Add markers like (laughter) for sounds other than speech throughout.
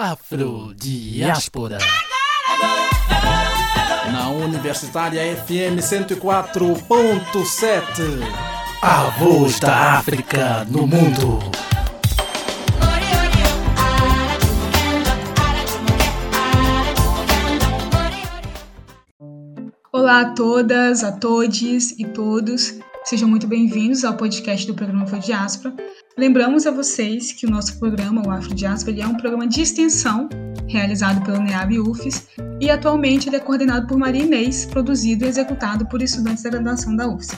Afrodiáspora. Na Universitária FM 104.7. A voz da África no mundo. Olá a todas, a todes e todos. Sejam muito bem-vindos ao podcast do programa Afrodiáspora. Lembramos a vocês que o nosso programa, o Afrodiáspora, é um programa de extensão realizado pelo NEAB UFES e atualmente ele é coordenado por Maria Inês, produzido e executado por estudantes da graduação da UFES.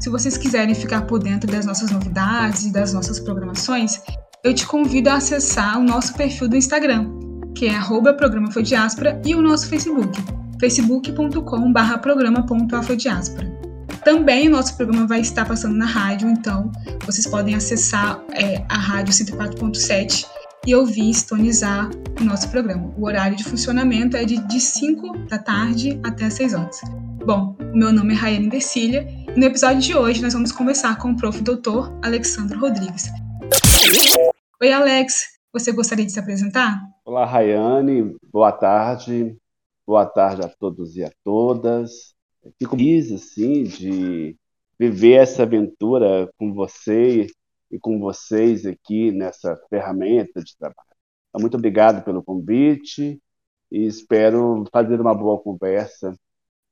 Se vocês quiserem ficar por dentro das nossas novidades e das nossas programações, eu te convido a acessar o nosso perfil do Instagram, que é arroba e o nosso Facebook, facebook.com.br programa.afrodiáspora. Também o nosso programa vai estar passando na rádio, então vocês podem acessar é, a rádio 104.7 e ouvir, estonizar o nosso programa. O horário de funcionamento é de, de 5 da tarde até 6 horas. Bom, meu nome é Rayane Decília e no episódio de hoje nós vamos conversar com o prof. doutor Alexandre Rodrigues. Oi, Alex, você gostaria de se apresentar? Olá, Rayane, boa tarde. Boa tarde a todos e a todas. Fico feliz, assim, de viver essa aventura com você e com vocês aqui nessa ferramenta de trabalho. Então, muito obrigado pelo convite e espero fazer uma boa conversa.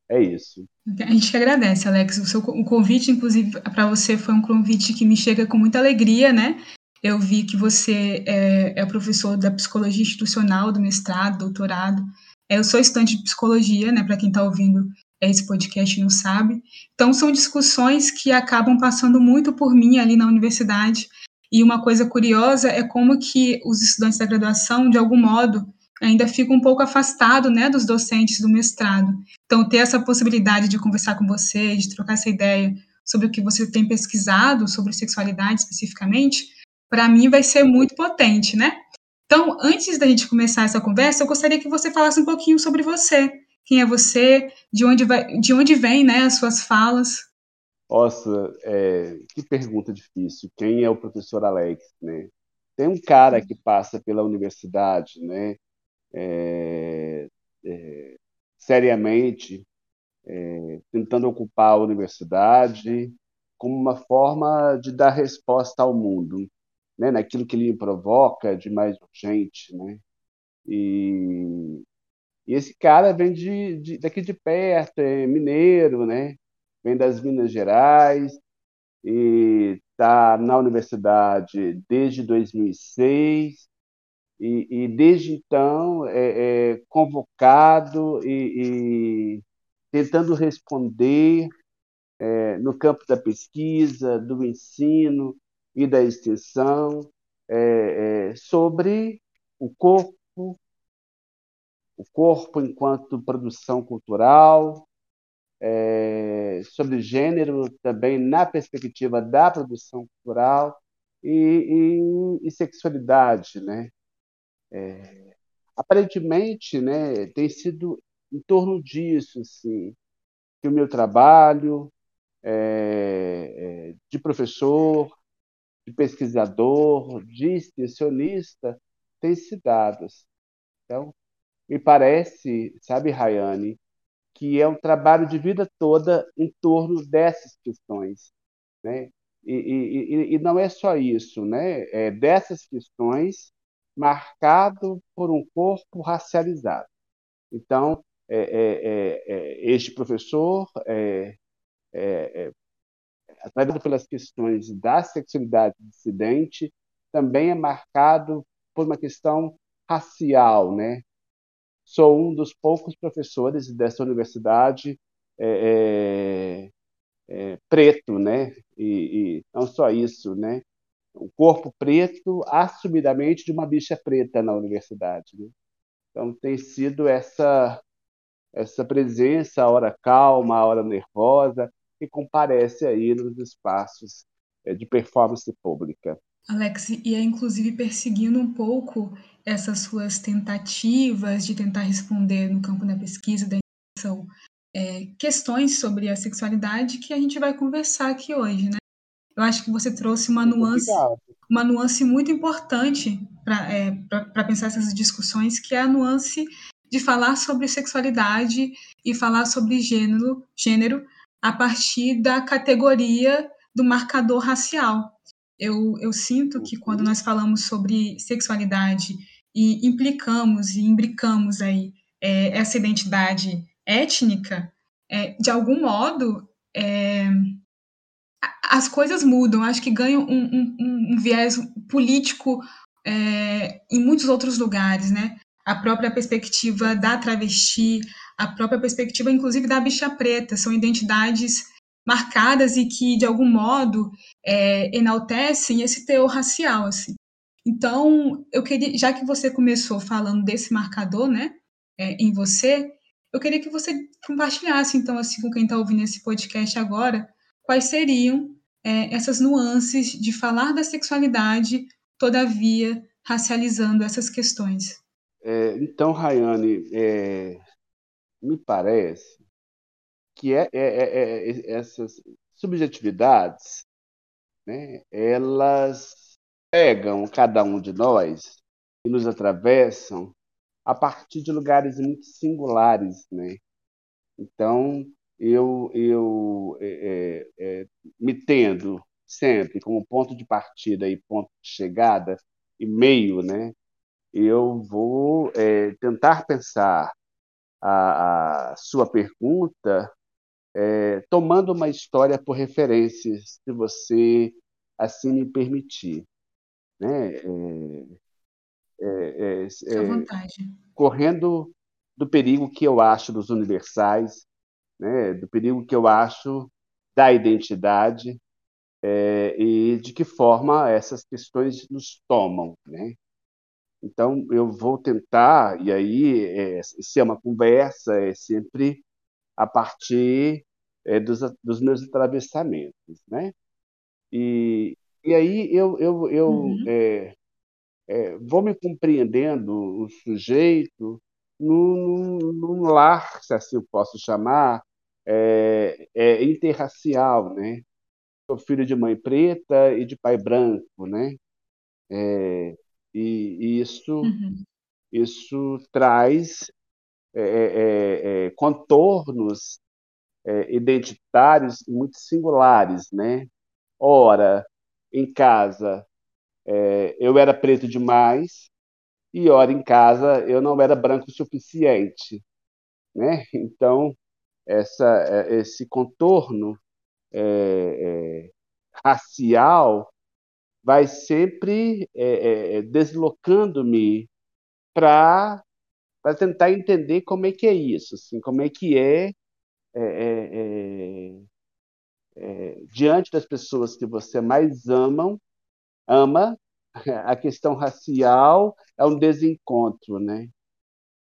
É isso. A gente agradece, Alex. O, seu, o convite, inclusive, para você foi um convite que me chega com muita alegria, né? Eu vi que você é, é professor da psicologia institucional, do mestrado, doutorado. É, eu sou estudante de psicologia, né? Para quem está ouvindo, esse podcast não sabe. Então, são discussões que acabam passando muito por mim ali na universidade. E uma coisa curiosa é como que os estudantes da graduação, de algum modo, ainda ficam um pouco afastados né, dos docentes do mestrado. Então, ter essa possibilidade de conversar com você, de trocar essa ideia sobre o que você tem pesquisado, sobre sexualidade especificamente, para mim vai ser muito potente, né? Então, antes da gente começar essa conversa, eu gostaria que você falasse um pouquinho sobre você quem é você, de onde, vai, de onde vem né, as suas falas. Nossa, é, que pergunta difícil. Quem é o professor Alex? Né? Tem um cara que passa pela universidade né, é, é, seriamente, é, tentando ocupar a universidade como uma forma de dar resposta ao mundo, né, naquilo que lhe provoca de mais urgente. Né? E e esse cara vem de, de, daqui de perto, é mineiro, né? Vem das Minas Gerais e está na universidade desde 2006 e, e desde então é, é convocado e, e, tentando responder é, no campo da pesquisa, do ensino e da extensão é, é sobre o corpo o corpo enquanto produção cultural, é, sobre gênero também na perspectiva da produção cultural e, e, e sexualidade, né? É, aparentemente, né, tem sido em torno disso, assim, que o meu trabalho é, é de professor, de pesquisador, de extensionista tem se dado. Assim. Então, me parece, sabe, Rayane, que é um trabalho de vida toda em torno dessas questões, né? E, e, e não é só isso, né? É dessas questões marcado por um corpo racializado. Então, é, é, é, é este professor, é, é, através pelas questões da sexualidade dissidente, também é marcado por uma questão racial, né? Sou um dos poucos professores dessa universidade é, é, é, preto, né? E, e, não só isso, né? Um corpo preto, assumidamente de uma bicha preta na universidade. Né? Então tem sido essa essa presença, a hora calma, a hora nervosa, que comparece aí nos espaços é, de performance pública. Alex, e é inclusive perseguindo um pouco essas suas tentativas de tentar responder no campo da pesquisa, da informação, é, questões sobre a sexualidade que a gente vai conversar aqui hoje, né? eu acho que você trouxe uma nuance, uma nuance muito importante para é, pensar essas discussões, que é a nuance de falar sobre sexualidade e falar sobre gênero, gênero a partir da categoria do marcador racial. Eu, eu sinto que quando nós falamos sobre sexualidade e implicamos e imbricamos aí é, essa identidade étnica, é, de algum modo é, as coisas mudam. Acho que ganham um, um, um viés político é, em muitos outros lugares, né? A própria perspectiva da travesti, a própria perspectiva, inclusive, da bicha preta, são identidades marcadas e que, de algum modo, é, enaltecem esse teor racial, assim. Então, eu queria, já que você começou falando desse marcador, né, é, em você, eu queria que você compartilhasse, então, assim, com quem está ouvindo esse podcast agora, quais seriam é, essas nuances de falar da sexualidade, todavia racializando essas questões. É, então, Rayane, é, me parece que é, é, é, essas subjetividades, né, elas pegam cada um de nós e nos atravessam a partir de lugares muito singulares, né? Então, eu, eu é, é, me tendo sempre como ponto de partida e ponto de chegada e meio, né? Eu vou é, tentar pensar a, a sua pergunta é, tomando uma história por referência, se você assim me permitir. Né? É, é, é, é vontade. Correndo do perigo que eu acho dos universais, né? do perigo que eu acho da identidade é, e de que forma essas questões nos tomam. Né? Então, eu vou tentar, e aí, é, se é uma conversa, é sempre a partir é, dos, dos, meus atravessamentos, né? E, e aí eu, eu, eu uhum. é, é, vou me compreendendo o sujeito num, num lar, se assim eu posso chamar, é, é, interracial, né? Sou filho de mãe preta e de pai branco, né? É, e, e isso, uhum. isso traz é, é, é, contornos é, identitários muito singulares, né? Ora, em casa é, eu era preto demais e ora em casa eu não era branco o suficiente, né? Então essa, esse contorno racial vai sempre deslocando-me para para tentar entender como é que é isso, assim, como é que é, é, é, é, é diante das pessoas que você mais amam, ama, (laughs) a questão racial é um desencontro, né?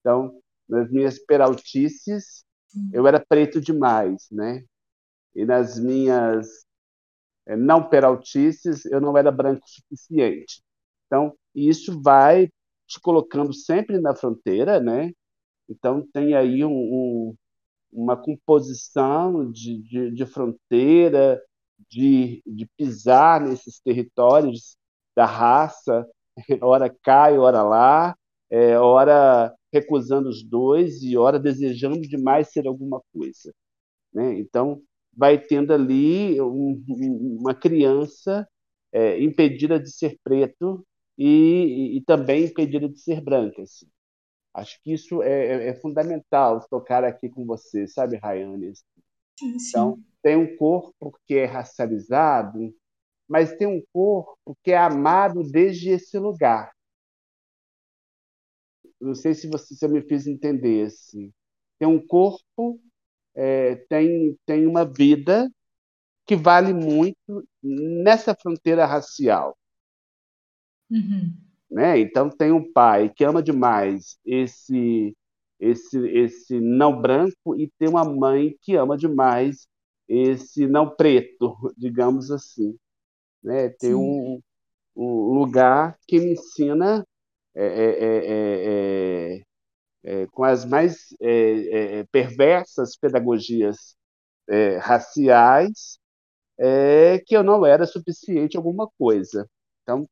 Então, nas minhas peraltices, eu era preto demais, né? E nas minhas é, não peraltices, eu não era branco o suficiente. Então, isso vai te colocando sempre na fronteira, né? Então tem aí um, um, uma composição de, de, de fronteira, de, de, pisar nesses territórios da raça, (laughs) ora cai, ora lá, é, ora recusando os dois e ora desejando demais ser alguma coisa. Né? Então vai tendo ali um, uma criança é, impedida de ser preto e, e também impedida de ser branca. Assim. Acho que isso é, é, é, fundamental tocar aqui com você, sabe, Rayane? Sim, sim. Então, tem um corpo que é racializado, mas tem um corpo que é amado desde esse lugar. Não sei se você se eu me fiz entender. Assim. Tem um corpo, é, tem, tem uma vida que vale muito nessa fronteira racial. Uhum. Né? Então tem um pai que ama demais esse esse esse não branco e tem uma mãe que ama demais esse não preto, (laughs) digamos assim. Né? Tem um, um, lugar que me ensina é, é, é, é com as mais perversas pedagogias raciais é, que eu não era suficiente alguma coisa. Então,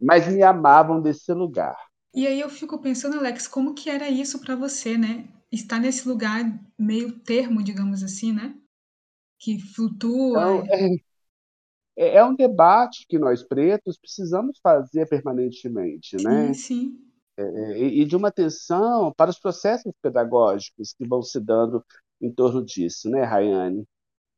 mas me amavam desse lugar. E aí eu fico pensando, Alex, como que era isso para você, né? Estar nesse lugar meio termo, digamos assim, né? Que flutua. Então, é, é, é um debate que nós pretos precisamos fazer permanentemente, né? Sim, sim. É, e de uma atenção para os processos pedagógicos que vão se dando em torno disso, né, Rayane?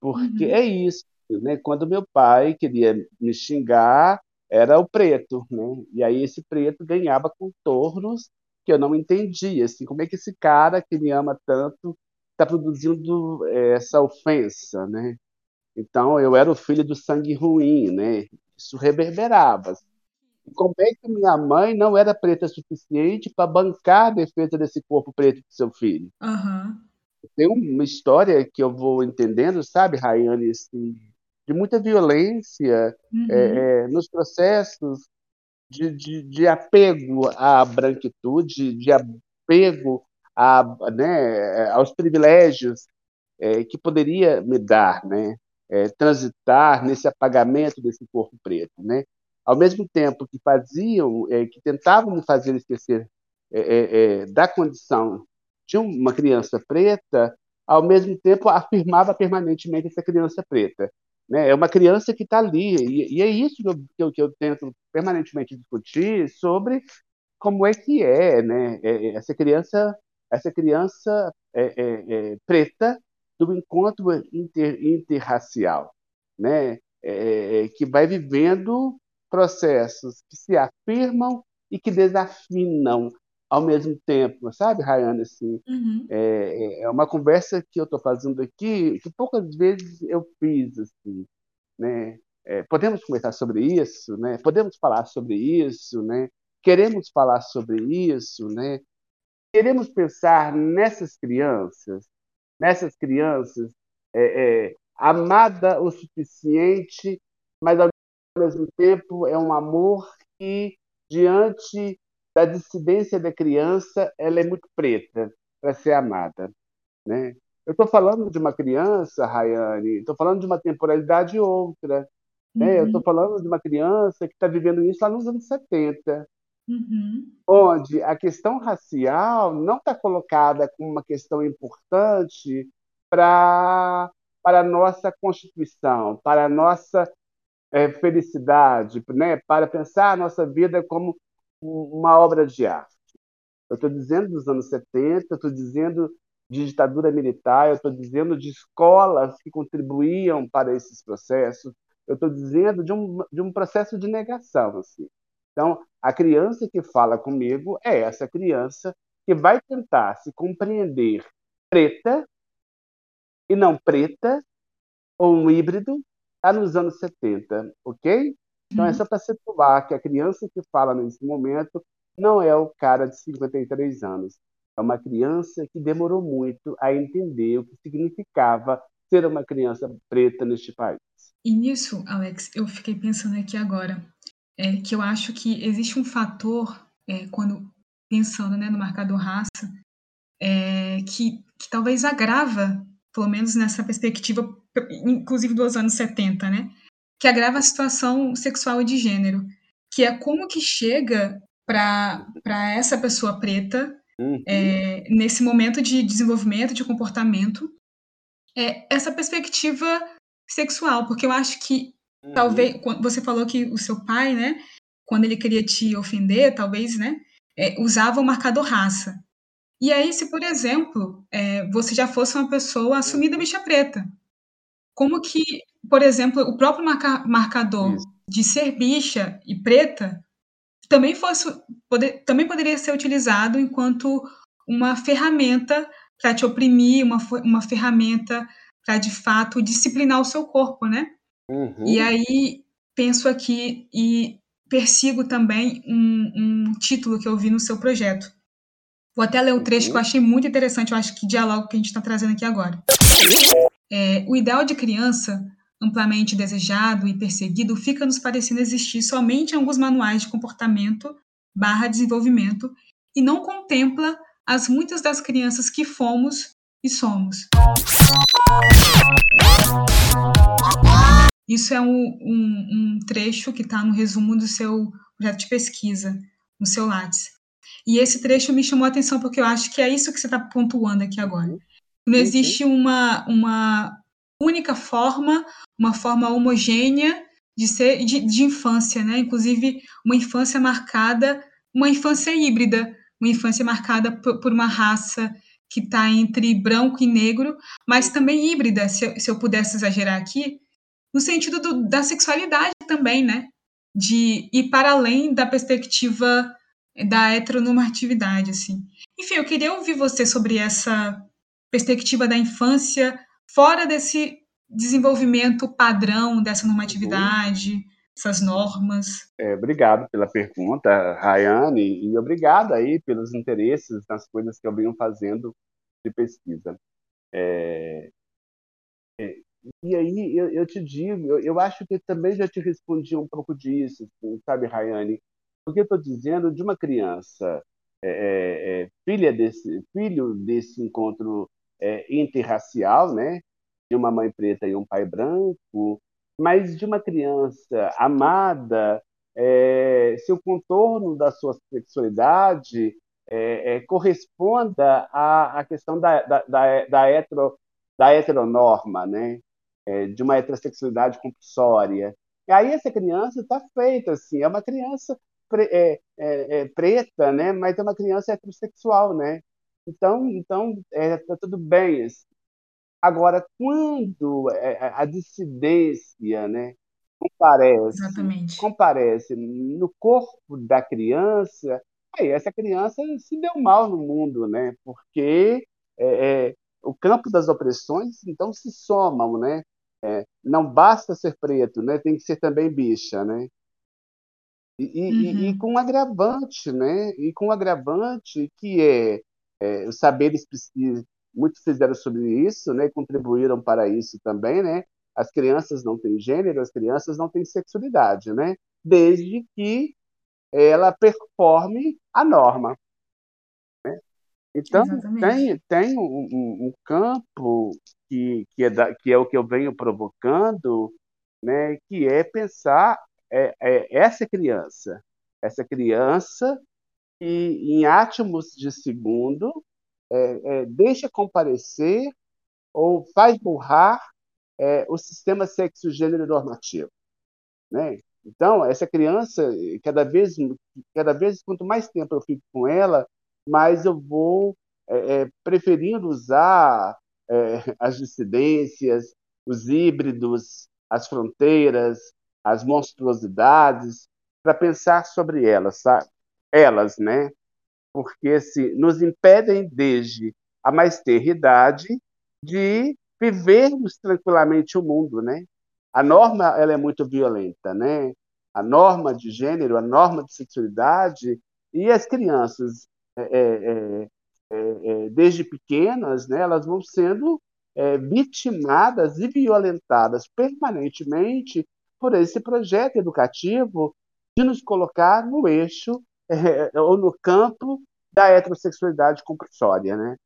Porque Uhum. é isso, né? Quando meu pai queria me xingar, era o preto, né? E aí esse preto ganhava contornos que eu não entendia, assim, como é que esse cara que me ama tanto está produzindo é, essa ofensa, né? Então eu era o filho do sangue ruim, né? Isso reverberava. Como é que minha mãe não era preta suficiente para bancar a defesa desse corpo preto do seu filho? Aham. Tem uma história que eu vou entendendo, sabe, Rayane, assim, de muita violência Uhum. é, é, nos processos de, de, de apego à branquitude, de apego a, né, aos privilégios é, que poderia me dar, né, é, transitar nesse apagamento desse corpo preto, né? Ao mesmo tempo que faziam, é, que tentavam me fazer esquecer é, é, é, da condição de uma criança preta, ao mesmo tempo afirmava permanentemente essa criança preta. Né? É uma criança que está ali, e, e, é isso que eu, que eu, tento permanentemente discutir sobre como é que é, né? É, essa criança, essa criança é, preta do encontro inter, interracial, né? que vai vivendo processos que se afirmam e que desafinam ao mesmo tempo, sabe, Rayane? Assim, uhum. é, é, uma conversa que eu estou fazendo aqui que poucas vezes eu fiz, assim, né? É, podemos conversar sobre isso, né? Podemos falar sobre isso, né? Queremos falar sobre isso, né? Queremos pensar nessas crianças, nessas crianças é, é, amada o suficiente, mas ao mesmo tempo é um amor que diante da dissidência da criança, ela é muito preta para ser amada. Né? Eu estou falando de uma criança, Rayane, estou falando de uma temporalidade outra. Né? Uhum. Eu estou falando de uma criança que está vivendo isso lá nos anos 70, uhum. onde a questão racial não está colocada como uma questão importante para para a nossa Constituição, para a nossa é, felicidade, né? para pensar a nossa vida como uma obra de arte. Eu estou dizendo dos anos 70, eu estou dizendo de ditadura militar, eu estou dizendo de escolas que contribuíam para esses processos, eu estou dizendo de um, de um processo de negação. Assim. Então, a criança que fala comigo é essa criança que vai tentar se compreender preta e não preta, ou um híbrido, está nos anos 70, ok? Então, é só para situar que a criança que fala nesse momento não é o cara de 53 anos. É uma criança que demorou muito a entender o que significava ser uma criança preta neste país. E nisso, Alex, eu fiquei pensando aqui agora, é, que eu acho que existe um fator, é, quando pensando né, no marcador raça, é, que, que talvez agrava, pelo menos nessa perspectiva, inclusive dos anos 70, né? Que agrava a situação sexual e de gênero, que é como que chega para essa pessoa preta uhum. é, nesse momento de desenvolvimento de comportamento é, essa perspectiva sexual, porque eu acho que uhum. talvez você falou que o seu pai, né, quando ele queria te ofender, talvez, né, é, usava o marcador raça. E aí, se por exemplo é, você já fosse uma pessoa assumida bicha preta, como que por exemplo, o próprio marca marcador Isso. de ser bicha e preta também fosse poder, também poderia ser utilizado enquanto uma ferramenta para te oprimir, uma, uma ferramenta para de fato disciplinar o seu corpo, né? Uhum. E aí penso aqui e persigo também um, um, título que eu vi no seu projeto. Vou até ler o trecho uhum. que eu achei muito interessante, eu acho que dialogo que a gente está trazendo aqui agora. É, o ideal de criança amplamente desejado e perseguido fica nos parecendo existir somente em alguns manuais de comportamento barra desenvolvimento e não contempla as muitas das crianças que fomos e somos. Isso é um, um, um trecho que está no resumo do seu projeto de pesquisa, no seu Lattes. E esse trecho me chamou a atenção porque eu acho que é isso que você está pontuando aqui agora. Uhum. Não existe uma, uma única forma, uma forma homogênea de ser de, de infância, né? Inclusive uma infância marcada, uma infância híbrida, uma infância marcada por, por uma raça que está entre branco e negro, mas também híbrida, se eu, se eu pudesse exagerar aqui, no sentido do, da sexualidade também, né? De ir para além da perspectiva da heteronormatividade, assim. Enfim, eu queria ouvir você sobre essa perspectiva da infância fora desse desenvolvimento padrão dessa normatividade, essas normas? É, obrigado pela pergunta, Rayane, e obrigado aí pelos interesses nas coisas que eu venho fazendo de pesquisa. É, é, e aí eu, eu te digo, eu, eu, acho que também já te respondi um pouco disso, sabe, Rayane? Porque eu estou dizendo de uma criança é, é, é, filha desse filho desse encontro é, interracial, né? De uma mãe preta e um pai branco, mas de uma criança amada, é, se o contorno da sua sexualidade é, é, corresponda à, à questão da, da, da, da, hetero, da heteronorma, né? É, de uma heterossexualidade compulsória. E aí essa criança está feita assim, é uma criança pre, é, é, preta, né? Mas é uma criança heterossexual, né? Então, então é, tá tudo bem. Assim. Agora, quando é, é, a dissidência, né, comparece, Exatamente. comparece no corpo da criança, aí essa criança se deu mal no mundo, né? Porque é, é, o campo das opressões, então, se somam, né? É, não basta ser preto, né? Tem que ser também bicha, né? E, uhum. e, e, com um agravante, né? E com um agravante que é é, os saberes muito fizeram sobre isso, né, contribuíram para isso também, né? As crianças não têm gênero, as crianças não têm sexualidade, né? Desde que ela performe a norma. Né? Então, tem, tem um, um, campo que, que, é da, que é o que eu venho provocando, né, que é pensar é, é essa criança, essa criança e em átomos de segundo é, é, deixa comparecer ou faz burrar é, o sistema sexo-gênero normativo. Né? Então, essa criança, cada vez, cada vez, quanto mais tempo eu fico com ela, mais eu vou é, é, preferindo usar é, as dissidências, os híbridos, as fronteiras, as monstruosidades, para pensar sobre elas, sabe? Elas, né? Porque se nos impedem desde a mais ter idade de vivermos tranquilamente o mundo, né? A norma ela é muito violenta, né? A norma de gênero, a norma de sexualidade e as crianças é, é, é, desde pequenas, né? Elas vão sendo é, vitimadas e violentadas permanentemente por esse projeto educativo de nos colocar no eixo é, (laughs) ou no campo da heterossexualidade compulsória, né?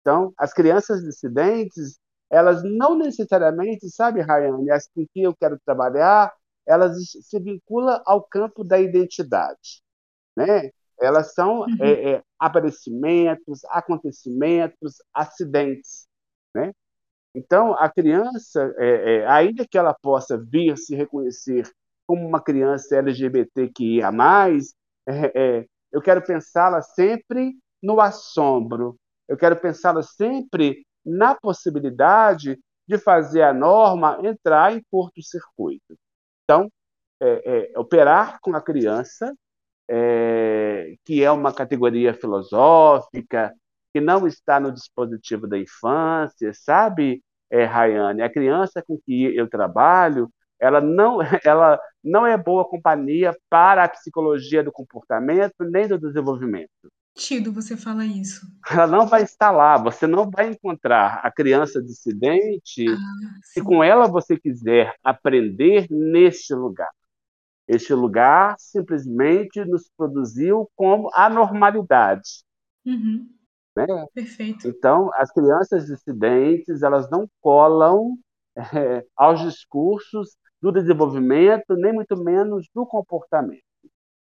Então, as crianças dissidentes, elas não necessariamente, sabe, Rayane, as com que eu quero trabalhar, elas se vinculam ao campo da identidade, né? Elas são uhum. é, é, aparecimentos, acontecimentos, acidentes, né? Então, a criança, é, é, ainda que ela possa vir se reconhecer como uma criança LGBTQIA+, é, é, eu quero pensá-la sempre no assombro, eu quero pensá-la sempre na possibilidade de fazer a norma entrar em curto-circuito. Então, é, é, operar com a criança, é, que é uma categoria filosófica, que não está no dispositivo da infância, sabe, é, Rayane? A criança com que eu trabalho, ela não, (laughs) ela não é boa companhia para a psicologia do comportamento nem do desenvolvimento. Tido, você fala isso. Ela não vai estar lá, você não vai encontrar a criança dissidente ah, se com ela você quiser aprender neste lugar. Este lugar simplesmente nos produziu como anormalidade. Uhum. Né? Perfeito. Então, as crianças dissidentes, elas não colam é, (laughs) aos discursos do desenvolvimento, nem muito menos do comportamento.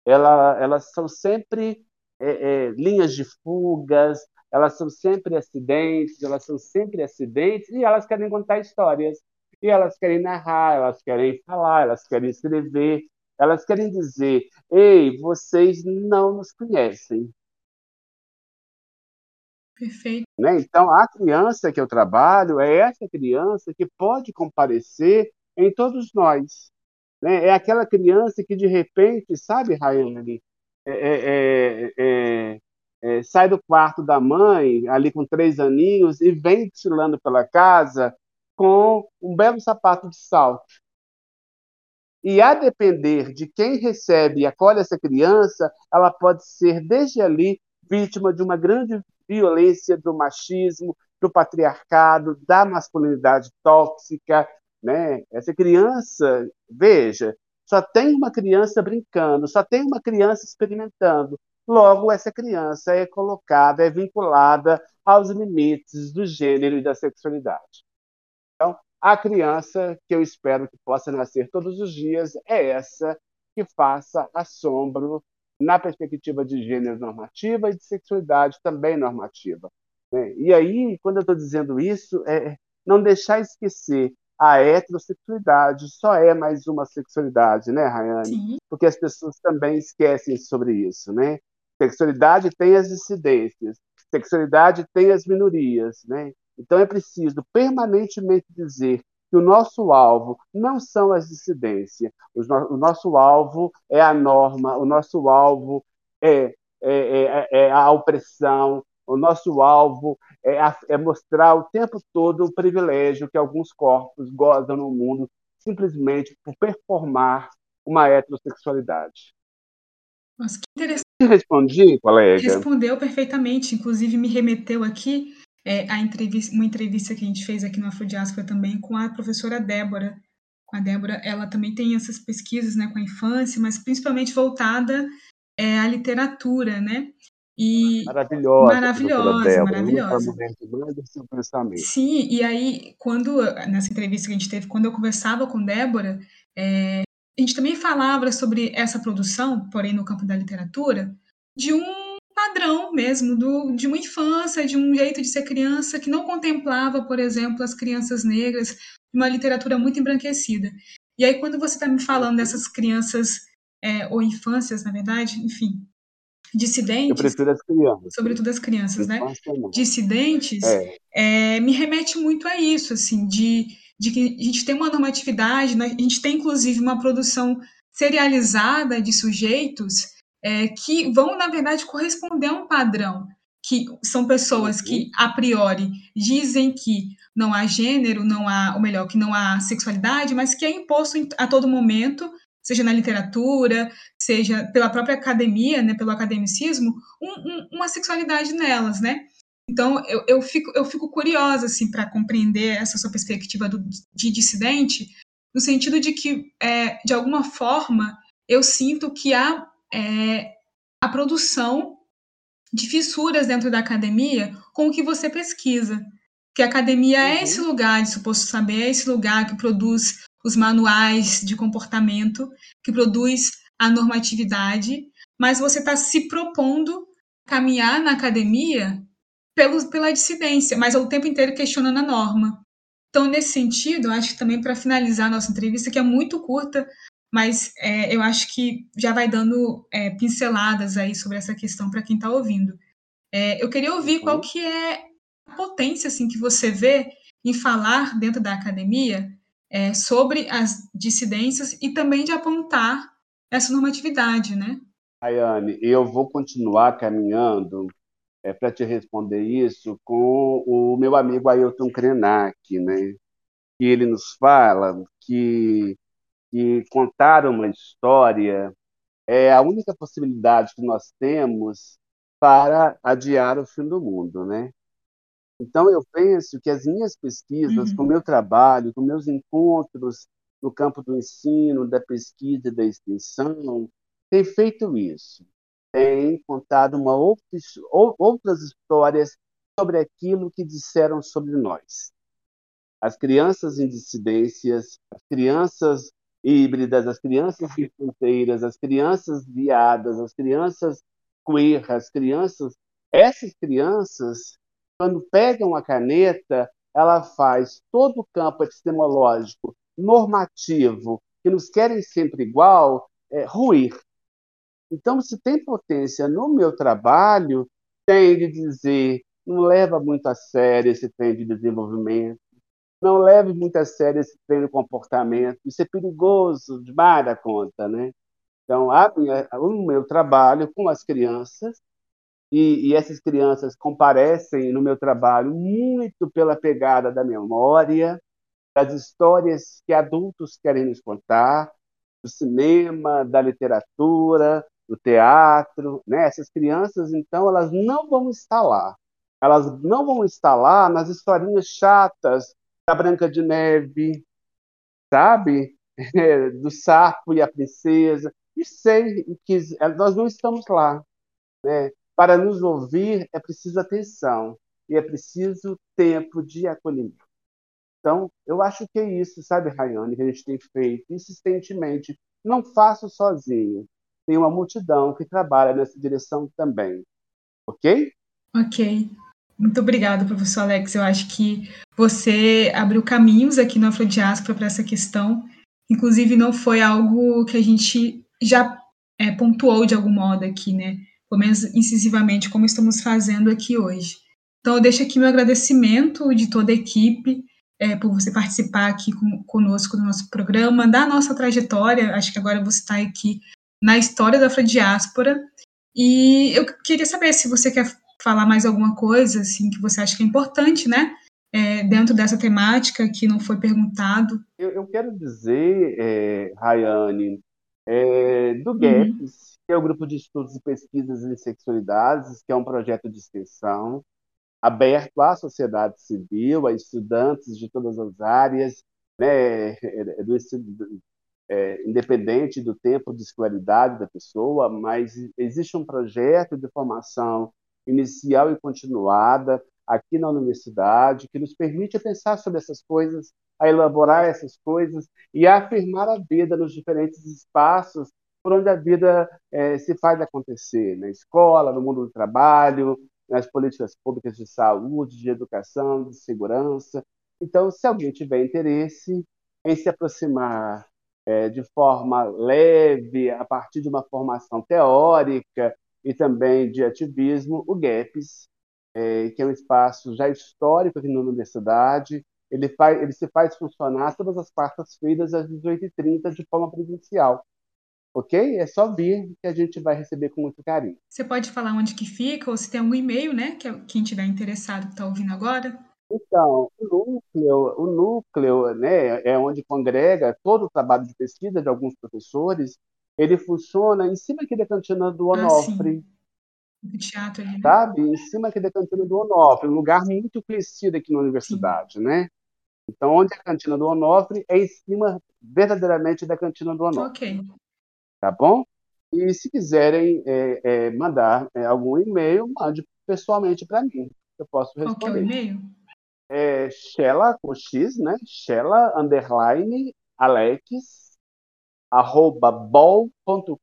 Ela, elas são sempre é, é, linhas de fugas, elas são sempre acidentes, elas são sempre acidentes, e elas querem contar histórias, e elas querem narrar, elas querem falar, elas querem escrever, elas querem dizer: ei, vocês não nos conhecem. Perfeito. Né? Então, a criança que eu trabalho é essa criança que pode comparecer em todos nós. Né? É aquela criança que, de repente, sabe, Rayane, é, é, é, é, sai do quarto da mãe, ali com três aninhos, e vem desfilando pela casa com um belo sapato de salto. E a depender de quem recebe e acolhe essa criança, ela pode ser, desde ali, vítima de uma grande violência do machismo, do patriarcado, da masculinidade tóxica. Né? Essa criança, veja, só tem uma criança brincando, só tem uma criança experimentando. Logo, essa criança é colocada, é vinculada aos limites do gênero e da sexualidade. Então, a criança que eu espero que possa nascer todos os dias é essa que faça assombro na perspectiva de gênero normativa e de sexualidade também normativa. Né? E aí, quando eu estou dizendo isso, é não deixar esquecer a heterossexualidade só é mais uma sexualidade, né, Rayane? Sim. Porque as pessoas também esquecem sobre isso, né? Sexualidade tem as dissidências, sexualidade tem as minorias, né? Então é preciso permanentemente dizer que o nosso alvo não são as dissidências, o, nosso alvo é a norma, o nosso alvo é, é, é, é a opressão, o nosso alvo é, é, mostrar o tempo todo o privilégio que alguns corpos gozam no mundo simplesmente por performar uma heterossexualidade. Nossa, que interessante. Respondi, colega? Respondeu perfeitamente, inclusive me remeteu aqui é, a entrevista, uma entrevista que a gente fez aqui no Afrodiáspora também com a professora Débora. Com a Débora, ela também tem essas pesquisas né, com a infância, mas principalmente voltada é, à literatura, né? E maravilhosa, maravilhosa, maravilhosa. Sim, e aí quando nessa entrevista que a gente teve, quando eu conversava com Débora, é, a gente também falava sobre essa produção, porém no campo da literatura, de um padrão mesmo, do, de uma infância, de um jeito de ser criança que não contemplava, por exemplo, as crianças negras, uma literatura muito embranquecida. E aí, quando você está me falando dessas crianças, é, ou infâncias, na verdade, enfim, dissidentes. Eu prefiro as crianças. Sobretudo as crianças, né? Dissidentes, é. É, me remete muito a isso, assim, de de que a gente tem uma normatividade, né? a gente tem inclusive uma produção serializada de sujeitos é, que vão, na verdade, corresponder a um padrão, que são pessoas que, uhum. a priori, dizem que não há gênero, não há, ou melhor, que não há sexualidade, mas que é imposto a todo momento, seja na literatura, seja pela própria academia, né, pelo academicismo, um, um, uma sexualidade nelas, né? Então, eu, eu, fico, eu fico curiosa, assim, para compreender essa sua perspectiva do, de dissidente, no sentido de que, é, de alguma forma, eu sinto que há é, a produção de fissuras dentro da academia com o que você pesquisa. Que a academia é uhum. é esse lugar de suposto saber, é esse lugar que produz os manuais de comportamento, que produz a normatividade, mas você está se propondo caminhar na academia pelo, pela dissidência, mas ao tempo inteiro questionando a norma. Então, nesse sentido, acho que também para finalizar a nossa entrevista, que é muito curta, mas é, eu acho que já vai dando é, pinceladas aí sobre essa questão para quem está ouvindo. É, eu queria ouvir qual que é a potência assim que você vê em falar dentro da academia é, sobre as dissidências e também de apontar essa normatividade, né? Ayane, eu vou continuar caminhando é, para te responder isso com o meu amigo Ailton Krenak, né? que ele nos fala que, que contar uma história é a única possibilidade que nós temos para adiar o fim do mundo, né? Então eu penso que as minhas pesquisas, uhum. com o meu trabalho, com meus encontros no campo do ensino, da pesquisa e da extensão, têm feito isso tem contado uma outras histórias sobre aquilo que disseram sobre nós. As crianças em dissidências, as crianças híbridas, as crianças sem fronteiras, as crianças viadas, as crianças queer, as crianças. Essas crianças, quando pegam a caneta, ela faz todo o campo epistemológico, normativo, que nos querem sempre igual, é, ruir. Então, se tem potência no meu trabalho, tem de dizer, não leva muito a sério esse trem de desenvolvimento, não leve muito a sério esse trem de comportamento, isso é perigoso demais da conta, né? Então, a minha, o meu trabalho com as crianças, e, e essas crianças comparecem no meu trabalho muito pela pegada da memória, das histórias que adultos querem nos contar, do cinema, da literatura, do teatro, né? Essas crianças, então, elas não vão estar lá. Elas não vão estar lá nas historinhas chatas da Branca de Neve, sabe? (laughs) do sapo e a princesa. E sei que nós não estamos lá. Né? Para nos ouvir é preciso atenção e é preciso tempo de acolhimento. Então, eu acho que é isso, sabe, Rayane, que a gente tem feito insistentemente. Não faço sozinho. Tem uma multidão que trabalha nessa direção também. Ok? Ok. Muito obrigada, professor Alex. Eu acho que você abriu caminhos aqui no Afrodiáspora para essa questão. Inclusive, não foi algo que a gente já é, pontuou de algum modo aqui, né? Pelo menos incisivamente, como estamos fazendo aqui hoje. Então, eu deixo aqui meu agradecimento de toda a equipe é, por você participar aqui com, conosco do nosso programa, da nossa trajetória. Acho que agora você está aqui na história da Afrodiáspora. E eu queria saber se você quer falar mais alguma coisa assim que você acha que é importante, né? É, dentro dessa temática que não foi perguntado. Eu, eu quero dizer, é, Rayane, é, do uhum. GAPS, é o Grupo de Estudos e Pesquisas em Sexualidades, que é um projeto de extensão aberto à sociedade civil, a estudantes de todas as áreas, né, é, do, é, independente do tempo de escolaridade da pessoa, mas existe um projeto de formação inicial e continuada aqui na universidade que nos permite pensar sobre essas coisas, a elaborar essas coisas e a afirmar a vida nos diferentes espaços por onde a vida é, se faz acontecer, na escola, no mundo do trabalho, nas políticas públicas de saúde, de educação, de segurança. Então, se alguém tiver interesse em se aproximar é, de forma leve, a partir de uma formação teórica e também de ativismo, o GAPS, é, que é um espaço já histórico aqui na universidade, ele, faz, ele se faz funcionar todas as quartas-feiras às 18h30 de forma presencial. Ok? É só vir que a gente vai receber com muito carinho. Você pode falar onde que fica ou se tem algum e-mail, né? Que é quem tiver interessado que está ouvindo agora. Então, o núcleo, o núcleo né, é onde congrega todo o trabalho de pesquisa de alguns professores. Ele funciona em cima aqui da cantina do ah, Onofre. Ah, do teatro ali, né? Sabe? Em cima aqui da cantina do Onofre, um lugar muito conhecido aqui na universidade, sim. né? Então, onde é a cantina do Onofre é em cima verdadeiramente da cantina do Onofre. Ok. Tá bom? E se quiserem é, é, mandar é, algum e-mail, mande pessoalmente para mim. Eu posso responder. Qual que é o e-mail? é Shella com X, né? Shella underline Alex arroba bol.com.br.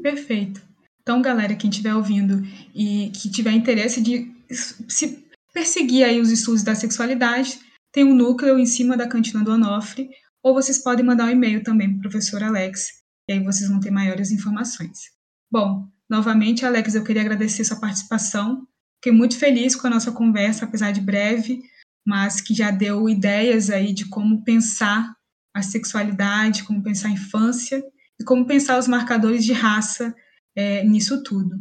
Perfeito. Então, galera, quem estiver ouvindo e que tiver interesse de se perseguir aí os estudos da sexualidade, tem um núcleo em cima da cantina do Onofre, ou vocês podem mandar um e-mail também para o professor Alex, e aí vocês vão ter maiores informações. Bom, novamente, Alex, eu queria agradecer sua participação Fiquei muito feliz com a nossa conversa, apesar de breve, mas que já deu ideias aí de como pensar a sexualidade, como pensar a infância e como pensar os marcadores de raça é, nisso tudo.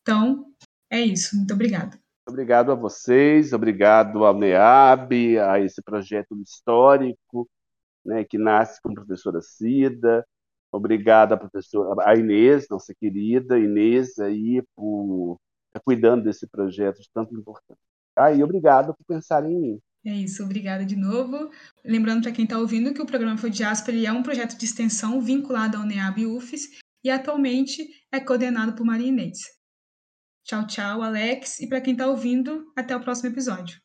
Então, é isso. Muito obrigada. Obrigado a vocês, obrigado ao NEAB, a esse projeto histórico né, que nasce com a professora Cida. Obrigado à professora a Inês, nossa querida Inês, aí, por Tá cuidando desse projeto de tanto importante. Ah, e obrigado por pensarem em mim. É isso, obrigada de novo. Lembrando para quem está ouvindo que o programa Foi Diáspora é um projeto de extensão vinculado ao NEAB e UFES e atualmente é coordenado por Maria Inês. Tchau, tchau, Alex. E para quem está ouvindo, até o próximo episódio.